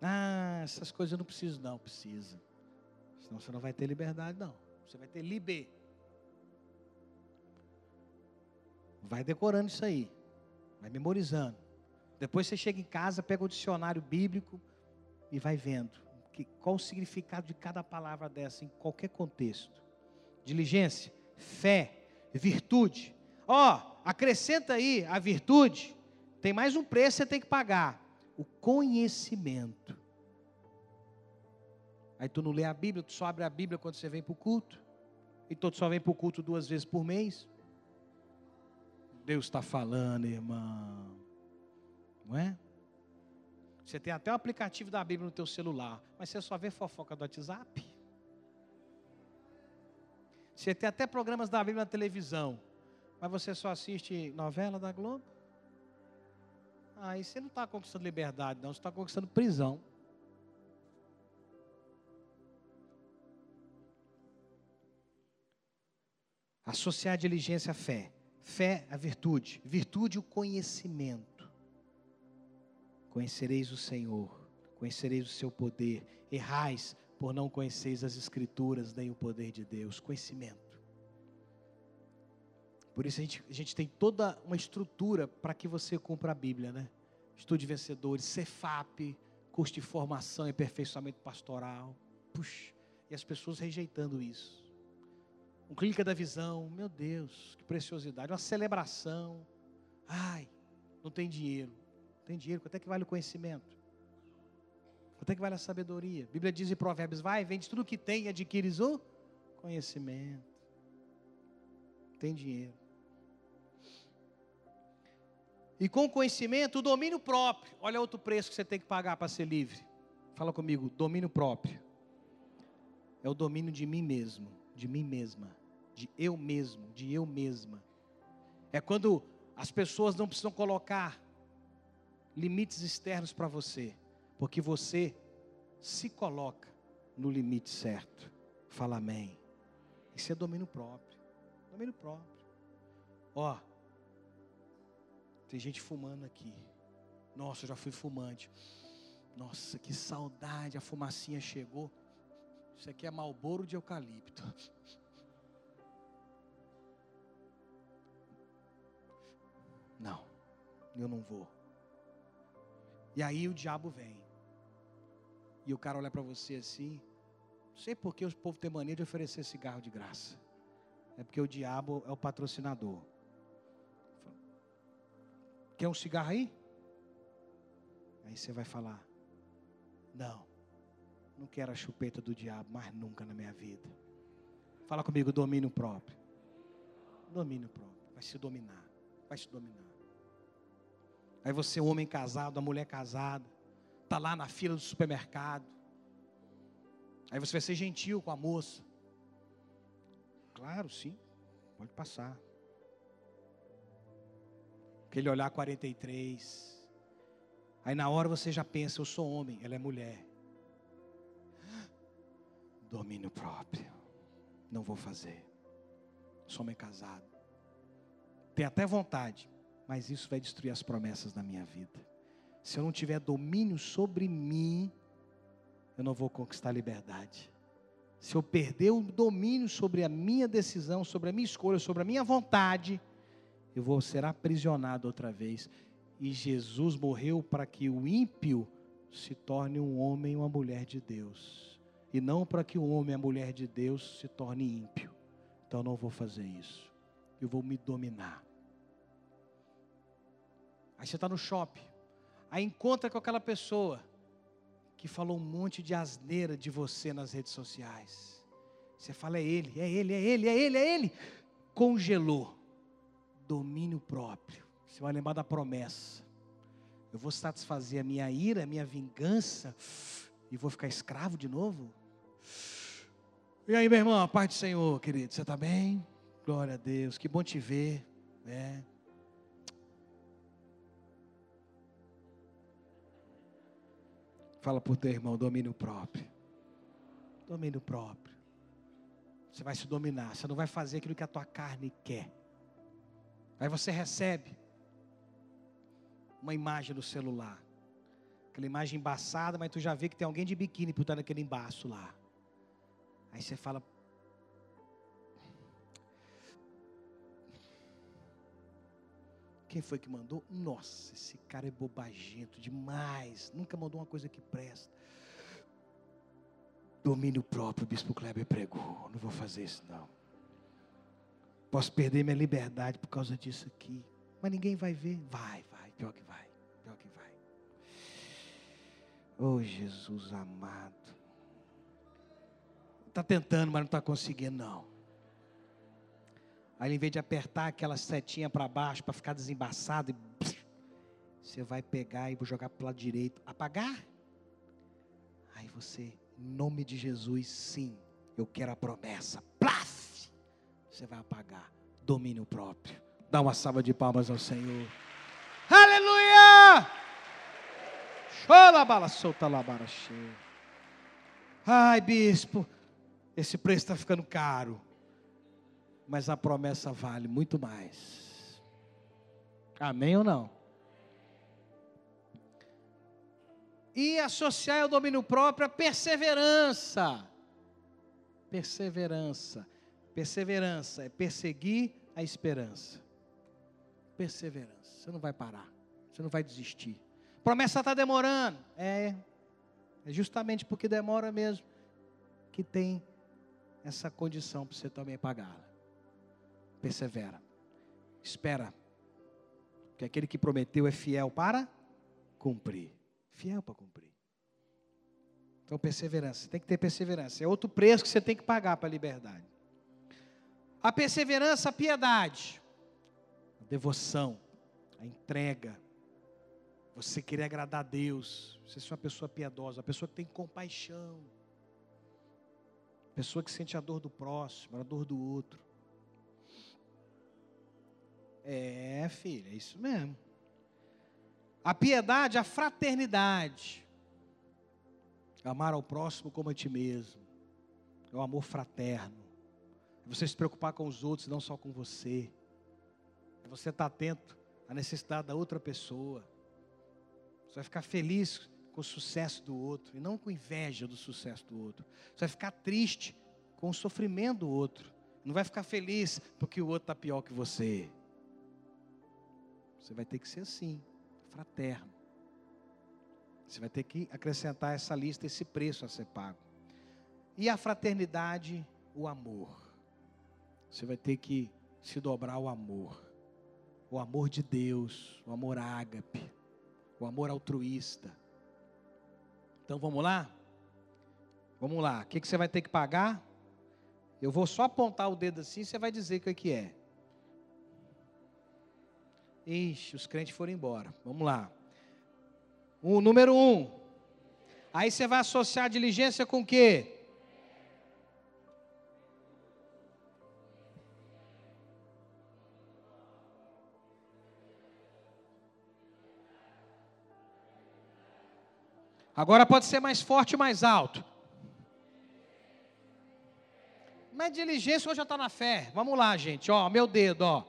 Ah, essas coisas eu não preciso, não. Precisa. Senão você não vai ter liberdade, não. Você vai ter liber. Vai decorando isso aí. Vai memorizando. Depois você chega em casa, pega o dicionário bíblico e vai vendo que, qual o significado de cada palavra dessa em qualquer contexto. Diligência, fé, virtude. Ó, oh, acrescenta aí a virtude. Tem mais um preço que você tem que pagar: o conhecimento. Aí tu não lê a Bíblia, tu só abre a Bíblia quando você vem para o culto. E tu só vem para o culto duas vezes por mês. Deus está falando, irmão. Não é? Você tem até o aplicativo da Bíblia no teu celular, mas você só vê fofoca do WhatsApp. Você tem até programas da Bíblia na televisão, mas você só assiste novela da Globo. Aí você não está conquistando liberdade, não, você está conquistando prisão. Associar a diligência à fé. Fé, a virtude. Virtude, o conhecimento. Conhecereis o Senhor, conhecereis o seu poder. Errais por não conheceis as Escrituras nem o poder de Deus. Conhecimento. Por isso a gente, a gente tem toda uma estrutura para que você cumpra a Bíblia, né? Estude vencedores, CEFAP, curso de formação e aperfeiçoamento pastoral. Puxa, e as pessoas rejeitando isso um clínica da visão, meu Deus, que preciosidade, uma celebração. Ai, não tem dinheiro. Não tem dinheiro, quanto é que vale o conhecimento? Quanto é que vale a sabedoria? A Bíblia diz em Provérbios: vai, vende tudo que tem e adquires o conhecimento. Tem dinheiro. E com conhecimento, o domínio próprio. Olha outro preço que você tem que pagar para ser livre. Fala comigo, domínio próprio. É o domínio de mim mesmo, de mim mesma de eu mesmo, de eu mesma. É quando as pessoas não precisam colocar limites externos para você, porque você se coloca no limite certo. Fala amém. Isso é domínio próprio. Domínio próprio. Ó, tem gente fumando aqui. Nossa, eu já fui fumante. Nossa, que saudade, a fumacinha chegou. Isso aqui é malboro de eucalipto. Não, eu não vou. E aí o diabo vem. E o cara olha para você assim. Não sei por que os povos têm mania de oferecer cigarro de graça. É porque o diabo é o patrocinador. Quer um cigarro aí? Aí você vai falar: Não, não quero a chupeta do diabo mais nunca na minha vida. Fala comigo, domínio próprio. Domínio próprio. Vai se dominar. Vai se dominar. Aí você, homem casado, a mulher casada, está lá na fila do supermercado. Aí você vai ser gentil com a moça. Claro, sim, pode passar. Aquele olhar 43. Aí na hora você já pensa, eu sou homem, ela é mulher. Domínio próprio. Não vou fazer. Sou homem casado. Tem até vontade, mas isso vai destruir as promessas da minha vida. Se eu não tiver domínio sobre mim, eu não vou conquistar liberdade. Se eu perder o domínio sobre a minha decisão, sobre a minha escolha, sobre a minha vontade, eu vou ser aprisionado outra vez. E Jesus morreu para que o ímpio se torne um homem e uma mulher de Deus, e não para que o homem e a mulher de Deus se torne ímpio. Então eu não vou fazer isso. Eu vou me dominar. Aí você está no shopping. Aí encontra com aquela pessoa que falou um monte de asneira de você nas redes sociais. Você fala, é ele, é ele, é ele, é ele, é ele. Congelou. Domínio próprio. Você vai lembrar da promessa. Eu vou satisfazer a minha ira, a minha vingança, e vou ficar escravo de novo? E aí, meu irmão, a paz do Senhor, querido, você está bem? Glória a Deus, que bom te ver, né? Fala para o teu irmão, domínio próprio. Domínio próprio. Você vai se dominar, você não vai fazer aquilo que a tua carne quer. Aí você recebe uma imagem no celular. Aquela imagem embaçada, mas tu já vê que tem alguém de biquíni por trás daquele embaço lá. Aí você fala, Quem foi que mandou? Nossa, esse cara é bobagento demais. Nunca mandou uma coisa que presta. Domínio próprio, o bispo Kleber pregou. Não vou fazer isso, não. Posso perder minha liberdade por causa disso aqui. Mas ninguém vai ver. Vai, vai. Pior que vai. Pior que vai. Oh, Jesus amado. Está tentando, mas não está conseguindo, não. Aí, em vez de apertar aquela setinha para baixo para ficar desembaçado, você vai pegar e vou jogar para o lado direito. Apagar? Aí você, em nome de Jesus, sim, eu quero a promessa. Plaf! Você vai apagar. Domínio próprio. Dá uma salva de palmas ao Senhor. Aleluia! Chola bala, solta lá, bara cheia. Ai, bispo, esse preço está ficando caro mas a promessa vale muito mais. Amém ou não? E associar ao domínio próprio a perseverança. Perseverança. Perseverança é perseguir a esperança. Perseverança. Você não vai parar. Você não vai desistir. Promessa está demorando. É. É justamente porque demora mesmo que tem essa condição para você também pagá-la persevera, espera, porque aquele que prometeu é fiel para cumprir fiel para cumprir. Então, perseverança, tem que ter perseverança, é outro preço que você tem que pagar para a liberdade. A perseverança, a piedade, a devoção, a entrega, você querer agradar a Deus, você ser uma pessoa piedosa, uma pessoa que tem compaixão, pessoa que sente a dor do próximo, a dor do outro. É, filha, é isso mesmo. A piedade, a fraternidade. Amar ao próximo como a ti mesmo. É o amor fraterno. Você se preocupar com os outros, não só com você. É você estar atento à necessidade da outra pessoa. Você vai ficar feliz com o sucesso do outro e não com inveja do sucesso do outro. Você vai ficar triste com o sofrimento do outro. Não vai ficar feliz porque o outro está pior que você. Você vai ter que ser assim, fraterno. Você vai ter que acrescentar essa lista, esse preço a ser pago. E a fraternidade, o amor. Você vai ter que se dobrar ao amor. O amor de Deus, o amor ágape, o amor altruísta. Então vamos lá? Vamos lá. O que, que você vai ter que pagar? Eu vou só apontar o dedo assim, você vai dizer o que, é. Ixi, os crentes foram embora. Vamos lá. O número um. Aí você vai associar diligência com o quê? Agora pode ser mais forte e mais alto. Mas diligência hoje já está na fé. Vamos lá, gente. Ó, meu dedo, ó.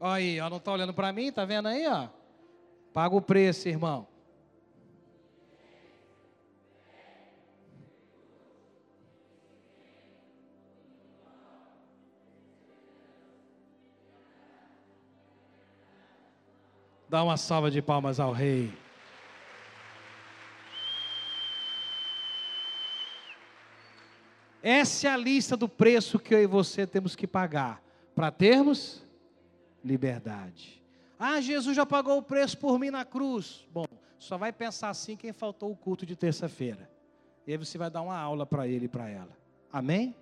Olha aí, ó, não está olhando para mim, tá vendo aí, ó? Paga o preço, irmão. Dá uma salva de palmas ao rei. Essa é a lista do preço que eu e você temos que pagar para termos liberdade. Ah, Jesus já pagou o preço por mim na cruz. Bom, só vai pensar assim quem faltou o culto de terça-feira. E aí você vai dar uma aula para ele e para ela. Amém?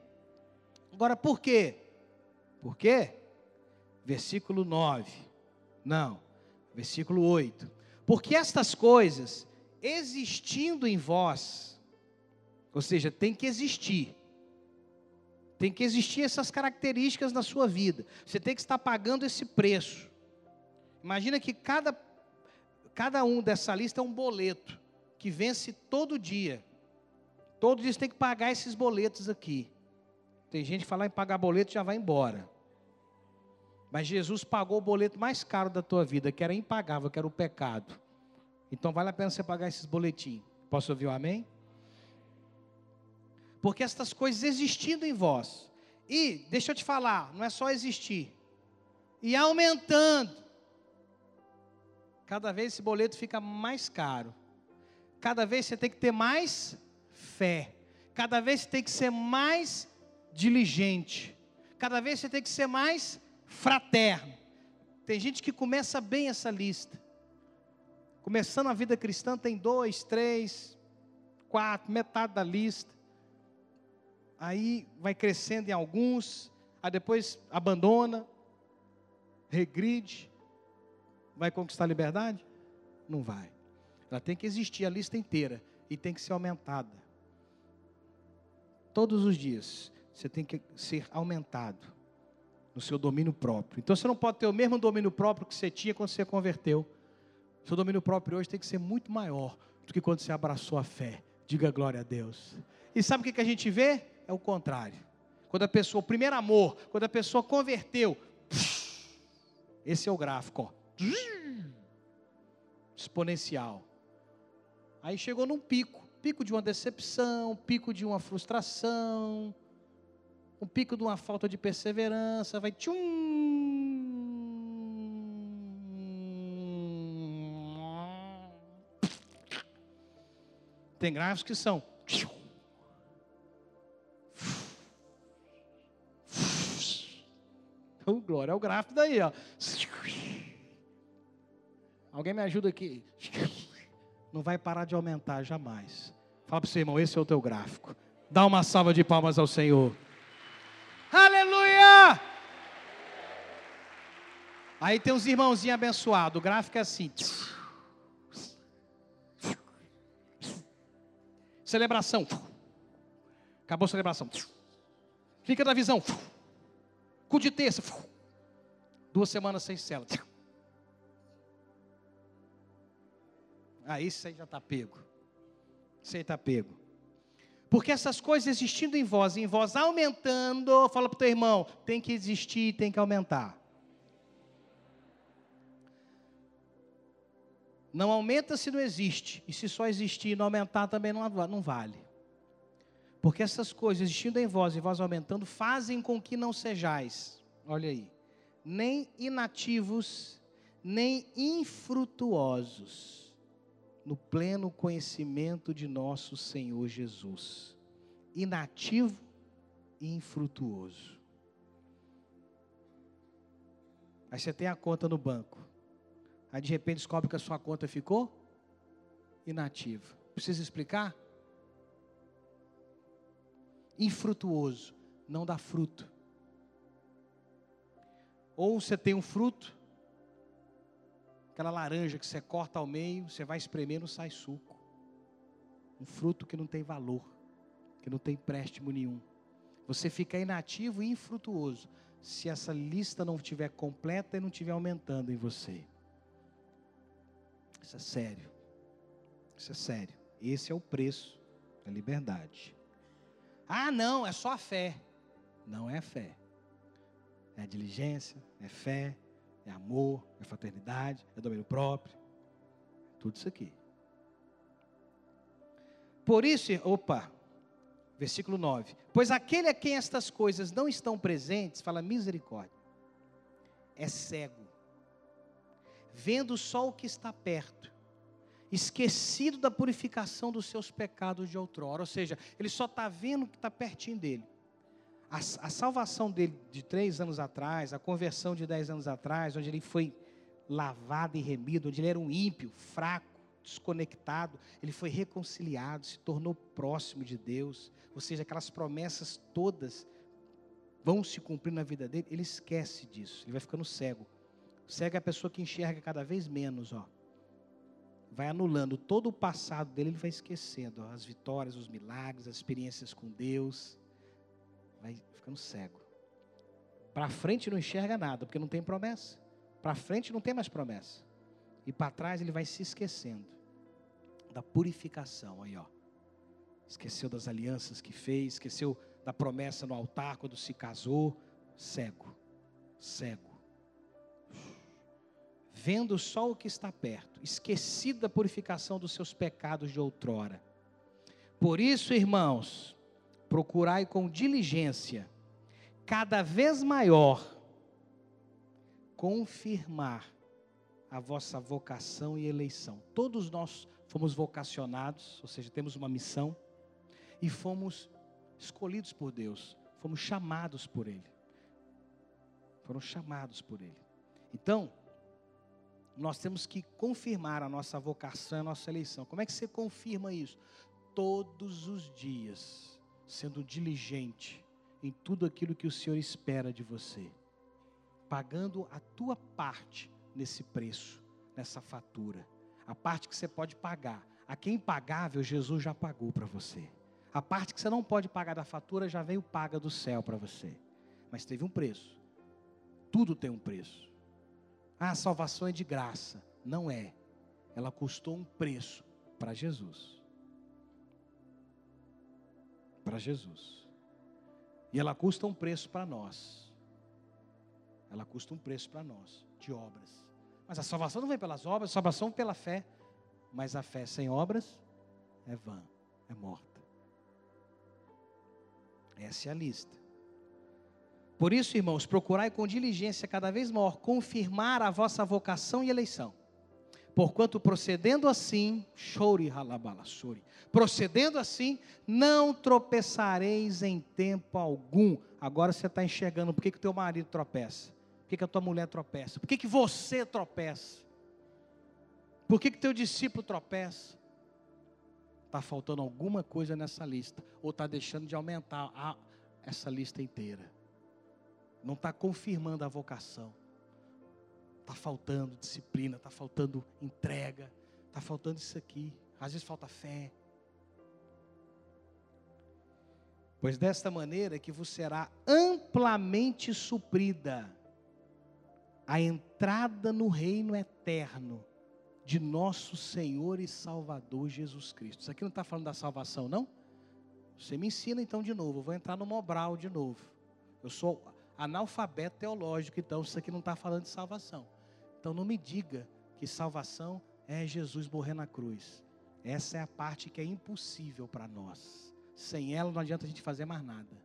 Agora, por quê? Por quê? Versículo 9. Não, versículo 8. Porque estas coisas, existindo em vós, ou seja, tem que existir, tem que existir essas características na sua vida. Você tem que estar pagando esse preço. Imagina que cada, cada um dessa lista é um boleto que vence todo dia. Todo dia você tem que pagar esses boletos aqui. Tem gente que fala em pagar boleto já vai embora. Mas Jesus pagou o boleto mais caro da tua vida, que era impagável, que era o pecado. Então vale a pena você pagar esses boletins. Posso ouvir um amém? porque estas coisas existindo em vós, e, deixa eu te falar, não é só existir, e aumentando, cada vez esse boleto fica mais caro, cada vez você tem que ter mais fé, cada vez você tem que ser mais diligente, cada vez você tem que ser mais fraterno. Tem gente que começa bem essa lista, começando a vida cristã, tem dois, três, quatro, metade da lista aí vai crescendo em alguns, aí depois abandona, regride, vai conquistar a liberdade? Não vai. Ela tem que existir a lista inteira e tem que ser aumentada. Todos os dias você tem que ser aumentado no seu domínio próprio. Então você não pode ter o mesmo domínio próprio que você tinha quando você converteu. O seu domínio próprio hoje tem que ser muito maior do que quando você abraçou a fé. Diga glória a Deus. E sabe o que a gente vê? é o contrário. Quando a pessoa, o primeiro amor, quando a pessoa converteu, esse é o gráfico, ó, exponencial. Aí chegou num pico, pico de uma decepção, pico de uma frustração, um pico de uma falta de perseverança, vai tchum. Tem gráficos que são Oh, glória, é o gráfico daí, ó. Alguém me ajuda aqui. Não vai parar de aumentar jamais. Fala para o seu irmão, esse é o teu gráfico. Dá uma salva de palmas ao Senhor. Aleluia! Aí tem uns irmãozinhos abençoados. O gráfico é assim. Celebração. Acabou a celebração. Fica da visão. Culto de terça. Duas semanas sem cela. Aí aí já está pego. Aí está pego. Porque essas coisas existindo em vós, em vós aumentando, fala para o teu irmão, tem que existir, tem que aumentar. Não aumenta se não existe. E se só existir e não aumentar, também não, não vale. Porque essas coisas existindo em vós e vós aumentando, fazem com que não sejais. olha aí, nem inativos, nem infrutuosos, no pleno conhecimento de nosso Senhor Jesus. Inativo e infrutuoso. Aí você tem a conta no banco. Aí de repente descobre que a sua conta ficou inativa. Precisa explicar? Infrutuoso, não dá fruto. Ou você tem um fruto, aquela laranja que você corta ao meio, você vai espremer, não sai suco. Um fruto que não tem valor, que não tem empréstimo nenhum. Você fica inativo e infrutuoso se essa lista não estiver completa e não estiver aumentando em você. Isso é sério. Isso é sério. Esse é o preço da liberdade. Ah, não, é só a fé. Não é fé. É diligência, é fé, é amor, é fraternidade, é domínio próprio. Tudo isso aqui. Por isso, opa, versículo 9: Pois aquele a quem estas coisas não estão presentes, fala misericórdia, é cego, vendo só o que está perto, esquecido da purificação dos seus pecados de outrora, ou seja, ele só está vendo o que está pertinho dele. A, a, salvação dele de três anos atrás, a conversão de dez anos atrás, onde ele foi lavado e remido, onde ele era um ímpio, fraco, desconectado, ele foi reconciliado, se tornou próximo de Deus, ou seja, aquelas promessas todas vão se cumprir na vida dele, ele esquece disso, ele vai ficando cego. Cego é a pessoa que enxerga cada vez menos, ó. Vai anulando todo o passado dele, ele vai esquecendo ó, as vitórias, os milagres, as experiências com Deus. Vai ficando cego. Para frente não enxerga nada, porque não tem promessa. Para frente não tem mais promessa. E para trás ele vai se esquecendo da purificação aí, ó. Esqueceu das alianças que fez, esqueceu da promessa no altar quando se casou, cego, cego. Vendo só o que está perto, esquecido da purificação dos seus pecados de outrora. Por isso, irmãos, procurai com diligência, cada vez maior, confirmar a vossa vocação e eleição. Todos nós fomos vocacionados, ou seja, temos uma missão, e fomos escolhidos por Deus, fomos chamados por Ele. Foram chamados por Ele. Então, nós temos que confirmar a nossa vocação, a nossa eleição. Como é que você confirma isso? Todos os dias, sendo diligente em tudo aquilo que o Senhor espera de você, pagando a tua parte nesse preço, nessa fatura. A parte que você pode pagar. A quem pagável, Jesus já pagou para você. A parte que você não pode pagar da fatura já veio paga do céu para você. Mas teve um preço. Tudo tem um preço. Ah, a salvação é de graça. Não é. Ela custou um preço para Jesus. Para Jesus. E ela custa um preço para nós. Ela custa um preço para nós, de obras. Mas a salvação não vem pelas obras, a salvação pela fé. Mas a fé sem obras é vã, é morta. Essa é a lista. Por isso, irmãos, procurai com diligência cada vez maior confirmar a vossa vocação e eleição. Porquanto procedendo assim, chore halabalassori, procedendo assim, não tropeçareis em tempo algum. Agora você está enxergando por que, o teu marido tropeça. Por que, que a tua mulher tropeça? Por que, que você tropeça? Por que, que teu discípulo tropeça? Está faltando alguma coisa nessa lista. Ou está deixando de aumentar a, essa lista inteira. Não está confirmando a vocação. Está faltando disciplina, está faltando entrega, está faltando isso aqui. Às vezes falta fé. Pois desta maneira que vos será amplamente suprida a entrada no reino eterno de nosso Senhor e Salvador Jesus Cristo. Isso aqui não está falando da salvação, não? Você me ensina então de novo. Eu vou entrar no Mobral de novo. Eu sou analfabeto teológico, então isso aqui não está falando de salvação. Então não me diga que salvação é Jesus morrer na cruz. Essa é a parte que é impossível para nós. Sem ela não adianta a gente fazer mais nada.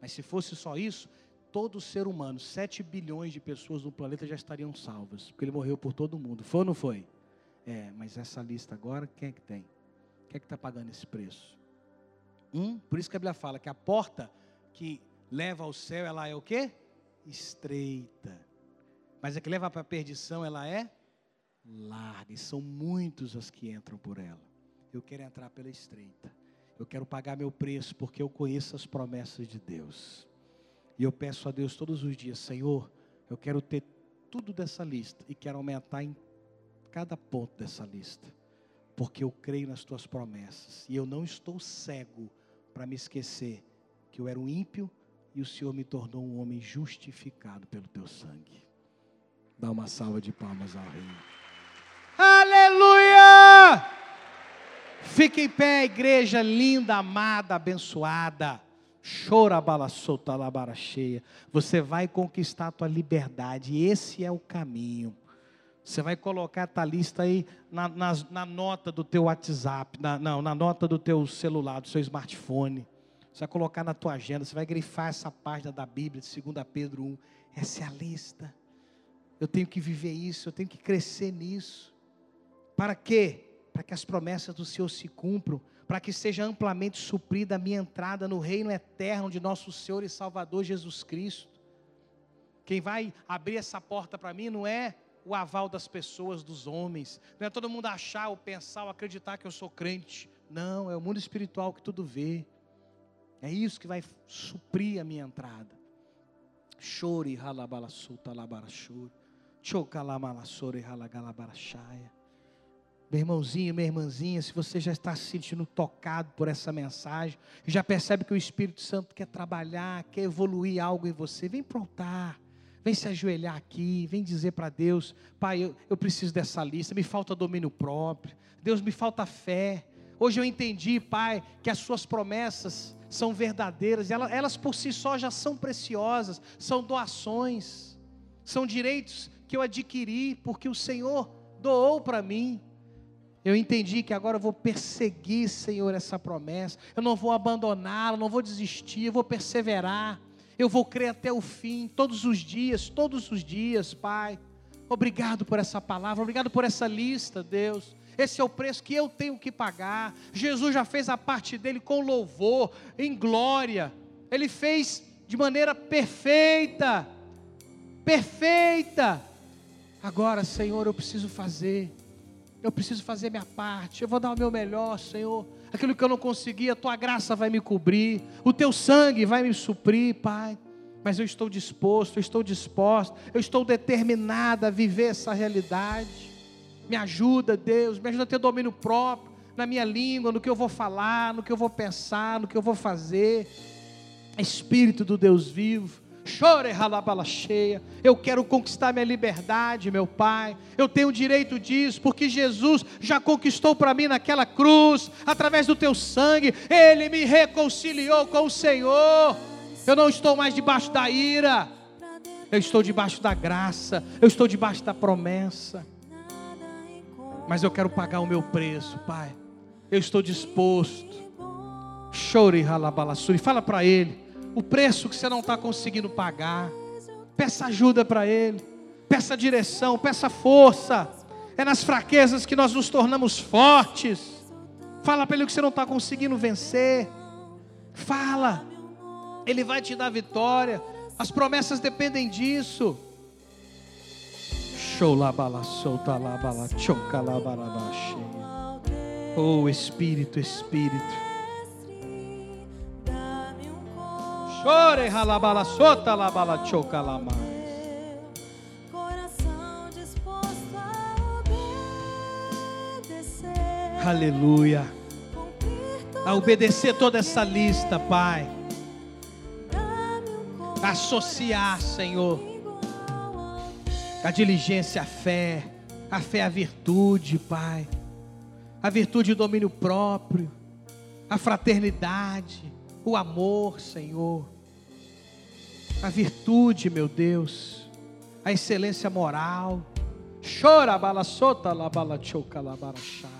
Mas se fosse só isso, todo ser humano, 7 bilhões de pessoas no planeta já estariam salvas, porque ele morreu por todo mundo. Foi ou não foi? É, mas essa lista agora, quem é que tem? Quem é que está pagando esse preço? Um, por isso que a Bíblia fala que a porta que leva ao céu, ela é o quê? Estreita. Mas a que leva para a perdição, ela é larga. E são muitos os que entram por ela. Eu quero entrar pela estreita. Eu quero pagar meu preço porque eu conheço as promessas de Deus. E eu peço a Deus todos os dias, Senhor, eu quero ter tudo dessa lista e quero aumentar em cada ponto dessa lista, porque eu creio nas tuas promessas e eu não estou cego para me esquecer que eu era um ímpio e o Senhor me tornou um homem justificado pelo teu sangue. Dá uma salva de palmas ao Rei. Aleluia! Fique em pé, igreja linda, amada, abençoada. Chora bala solta labara cheia. Você vai conquistar a tua liberdade. Esse é o caminho. Você vai colocar a lista aí na, na, na nota do teu WhatsApp, na, não, na nota do teu celular, do seu smartphone. Você vai colocar na tua agenda, você vai grifar essa página da Bíblia, de 2 Pedro 1. Essa é a lista. Eu tenho que viver isso, eu tenho que crescer nisso. Para quê? Para que as promessas do Senhor se cumpram, para que seja amplamente suprida a minha entrada no reino eterno de nosso Senhor e Salvador Jesus Cristo. Quem vai abrir essa porta para mim não é o aval das pessoas, dos homens, não é todo mundo achar ou pensar ou acreditar que eu sou crente. Não, é o mundo espiritual que tudo vê. É isso que vai suprir a minha entrada. Chore. Meu irmãozinho, minha irmãzinha, se você já está se sentindo tocado por essa mensagem, já percebe que o Espírito Santo quer trabalhar, quer evoluir algo em você, vem para o altar, vem se ajoelhar aqui, vem dizer para Deus: Pai, eu, eu preciso dessa lista, me falta domínio próprio, Deus, me falta fé. Hoje eu entendi, Pai, que as Suas promessas são verdadeiras, elas, elas por si só já são preciosas, são doações, são direitos que eu adquiri porque o Senhor doou para mim. Eu entendi que agora eu vou perseguir, Senhor, essa promessa. Eu não vou abandoná-la, não vou desistir, eu vou perseverar. Eu vou crer até o fim, todos os dias, todos os dias, Pai. Obrigado por essa palavra, obrigado por essa lista, Deus. Esse é o preço que eu tenho que pagar. Jesus já fez a parte dele com louvor, em glória. Ele fez de maneira perfeita. Perfeita. Agora, Senhor, eu preciso fazer eu preciso fazer minha parte, eu vou dar o meu melhor, Senhor. Aquilo que eu não consegui, a tua graça vai me cobrir, o teu sangue vai me suprir, Pai. Mas eu estou disposto, eu estou disposto, eu estou determinada a viver essa realidade. Me ajuda, Deus, me ajuda a ter domínio próprio na minha língua, no que eu vou falar, no que eu vou pensar, no que eu vou fazer. Espírito do Deus vivo, Chore ralabala cheia. Eu quero conquistar minha liberdade, meu Pai. Eu tenho direito disso, porque Jesus já conquistou para mim naquela cruz, através do teu sangue. Ele me reconciliou com o Senhor. Eu não estou mais debaixo da ira. Eu estou debaixo da graça. Eu estou debaixo da promessa. Mas eu quero pagar o meu preço, Pai. Eu estou disposto. Chore ralabalassuri. Fala para Ele o preço que você não está conseguindo pagar. Peça ajuda para Ele, peça direção, peça força. É nas fraquezas que nós nos tornamos fortes. Fala para Ele que você não está conseguindo vencer. Fala, Ele vai te dar vitória. As promessas dependem disso. Oh Espírito, Espírito. Chore halabala sota labala choca lama. Aleluia. A obedecer toda essa lista, Pai. Associar, Senhor. A diligência à fé. A fé à virtude, Pai. A virtude o domínio próprio. A fraternidade. O amor, Senhor a virtude, meu Deus, a excelência moral. Chora, bala sota, la bala la.